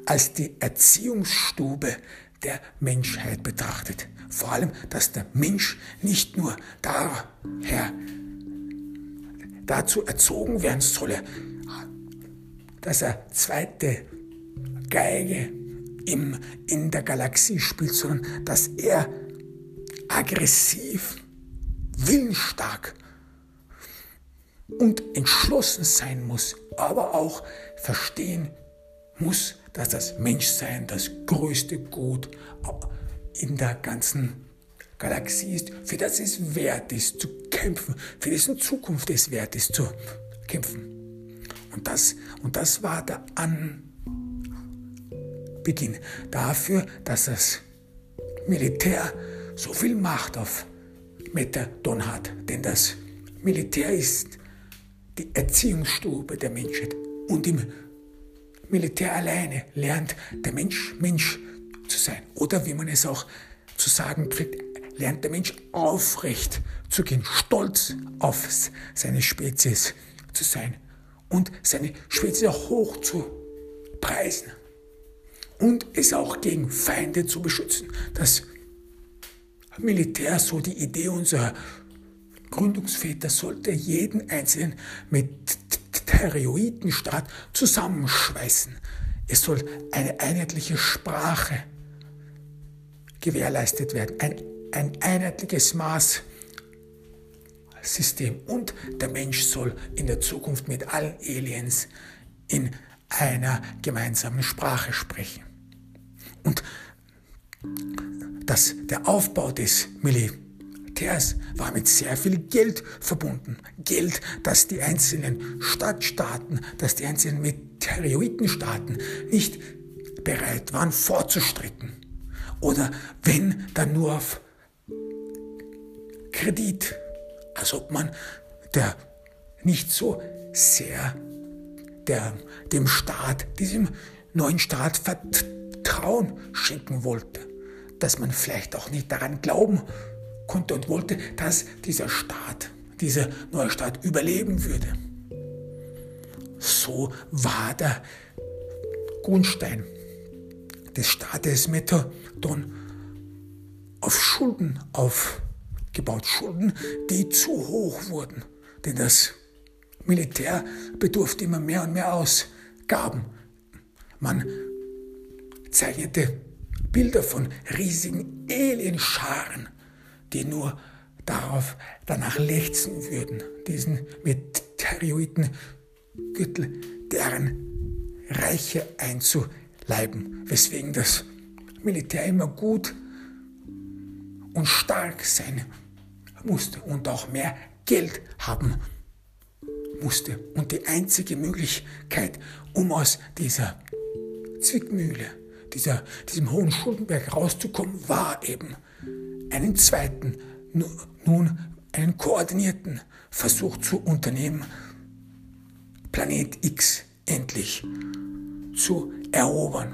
als die Erziehungsstube der Menschheit betrachtet. Vor allem, dass der Mensch nicht nur daher dazu erzogen werden solle, dass er zweite Geige im, in der Galaxie spielt, sondern dass er aggressiv, willensstark und entschlossen sein muss, aber auch verstehen muss, dass das Menschsein das größte Gut in der ganzen Galaxie ist, für das es wert ist zu kämpfen, für dessen Zukunft es wert ist zu kämpfen. Und das, und das war der Anbeginn dafür, dass das Militär so viel Macht auf Methadon hat. Denn das Militär ist die Erziehungsstube der Menschheit. Und im Militär alleine lernt der Mensch Mensch zu sein. Oder wie man es auch zu sagen pflegt, lernt der Mensch aufrecht zu gehen, stolz auf seine Spezies zu sein und seine Spezies auch hoch zu preisen und es auch gegen Feinde zu beschützen. Das Militär, so die Idee unserer Gründungsväter, sollte jeden Einzelnen mit Stereoidenstaat zusammenschweißen. Es soll eine einheitliche Sprache gewährleistet werden, ein, ein einheitliches Maßsystem und der Mensch soll in der Zukunft mit allen Aliens in einer gemeinsamen Sprache sprechen. Und dass der Aufbau des Militärs war mit sehr viel Geld verbunden. Geld, das die einzelnen Stadtstaaten, das die einzelnen Meteoritenstaaten nicht bereit waren vorzustrecken. Oder wenn, dann nur auf Kredit. Als ob man der nicht so sehr der, dem Staat, diesem neuen Staat Vertrauen schenken wollte, dass man vielleicht auch nicht daran glauben konnte und wollte, dass dieser Staat, dieser neue Staat überleben würde. So war der Grundstein des Staates Methadon auf Schulden aufgebaut. Schulden, die zu hoch wurden. Denn das Militär bedurfte immer mehr und mehr Ausgaben. Man zeichnete Bilder von riesigen Alienscharen die nur darauf danach lechzen würden, diesen Meteoriten-Gürtel, deren Reiche einzuleiben, weswegen das Militär immer gut und stark sein musste und auch mehr Geld haben musste. Und die einzige Möglichkeit, um aus dieser Zwickmühle, dieser, diesem hohen Schuldenberg rauszukommen, war eben einen zweiten, nun einen koordinierten Versuch zu unternehmen, Planet X endlich zu erobern.